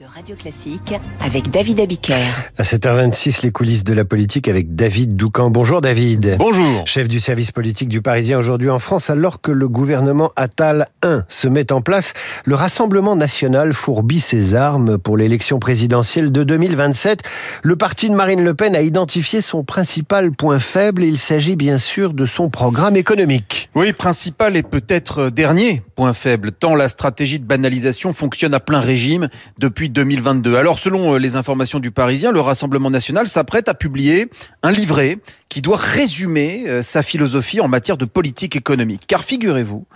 de Radio Classique avec David Abiker. À 7h26, les coulisses de la politique avec David Doucan. Bonjour David. Bonjour. Chef du service politique du Parisien aujourd'hui en France, alors que le gouvernement Attal 1 se met en place, le Rassemblement national fourbit ses armes pour l'élection présidentielle de 2027. Le parti de Marine Le Pen a identifié son principal point faible. Il s'agit bien sûr de son programme économique. Oui, principal et peut-être dernier tant la stratégie de banalisation fonctionne à plein régime depuis 2022. Alors, selon euh, les informations du Parisien, le Rassemblement national s'apprête à publier un livret qui doit résumer euh, sa philosophie en matière de politique économique. Car figurez-vous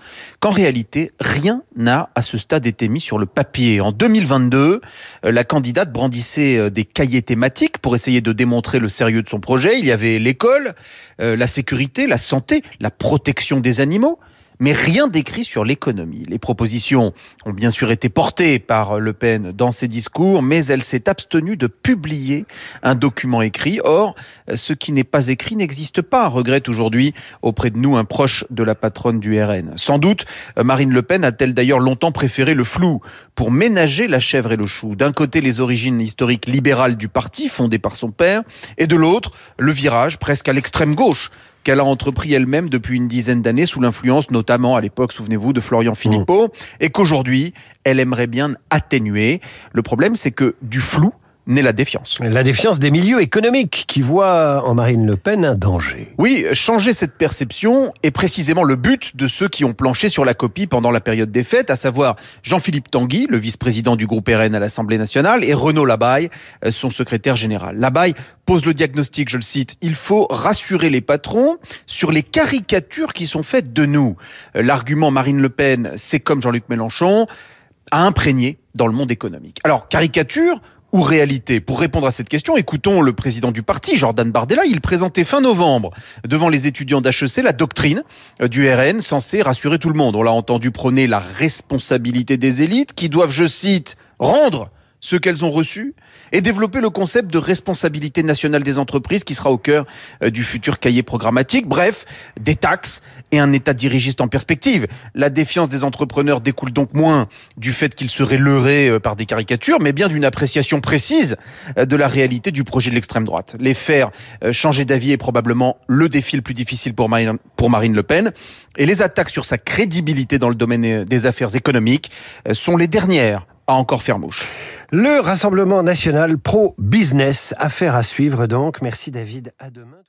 qu'en réalité, rien n'a à ce stade été mis sur le papier. En 2022, euh, la candidate brandissait des cahiers thématiques pour essayer de démontrer le sérieux de son projet. Il y avait l'école, la sécurité, la santé, la protection des animaux mais rien d'écrit sur l'économie. Les propositions ont bien sûr été portées par Le Pen dans ses discours, mais elle s'est abstenue de publier un document écrit. Or, ce qui n'est pas écrit n'existe pas, regrette aujourd'hui auprès de nous un proche de la patronne du RN. Sans doute, Marine Le Pen a-t-elle d'ailleurs longtemps préféré le flou pour ménager la chèvre et le chou. D'un côté, les origines historiques libérales du parti, fondé par son père, et de l'autre, le virage presque à l'extrême gauche qu'elle a entrepris elle-même depuis une dizaine d'années sous l'influence notamment à l'époque, souvenez-vous, de Florian Philippot, et qu'aujourd'hui, elle aimerait bien atténuer. Le problème, c'est que du flou, naît la défiance. La défiance des milieux économiques qui voient en Marine Le Pen un danger. Oui, changer cette perception est précisément le but de ceux qui ont planché sur la copie pendant la période des fêtes, à savoir Jean-Philippe Tanguy, le vice-président du groupe RN à l'Assemblée nationale, et Renaud Labaye, euh, son secrétaire général. Labaye pose le diagnostic, je le cite, il faut rassurer les patrons sur les caricatures qui sont faites de nous. Euh, l'argument Marine Le Pen, c'est comme Jean-Luc Mélenchon, a imprégné dans le monde économique. Alors, caricature, ou réalité Pour répondre à cette question, écoutons le président du parti, Jordan Bardella. Il présentait fin novembre devant les étudiants d'HEC la doctrine euh, du RN censée rassurer tout le monde. On l'a entendu prôner la responsabilité des élites qui doivent, je cite, rendre ce qu'elles ont reçu et développer le concept de responsabilité nationale des entreprises qui sera au cœur euh, du futur cahier programmatique. Bref, des taxes et un État dirigiste en perspective. La défiance des entrepreneurs découle donc moins du fait qu'ils seraient leurrés euh, par des caricatures, mais bien d'une appréciation précise euh, de la réalité du projet de l'extrême droite. Les faire changer d'avis est probablement le défi le plus difficile pour Marine, pour Marine Le Pen. Et les attaques sur sa crédibilité dans le domaine des affaires économiques sont les dernières à encore faire mouche. Le Rassemblement national pro-business, affaire à suivre donc. Merci David, à demain.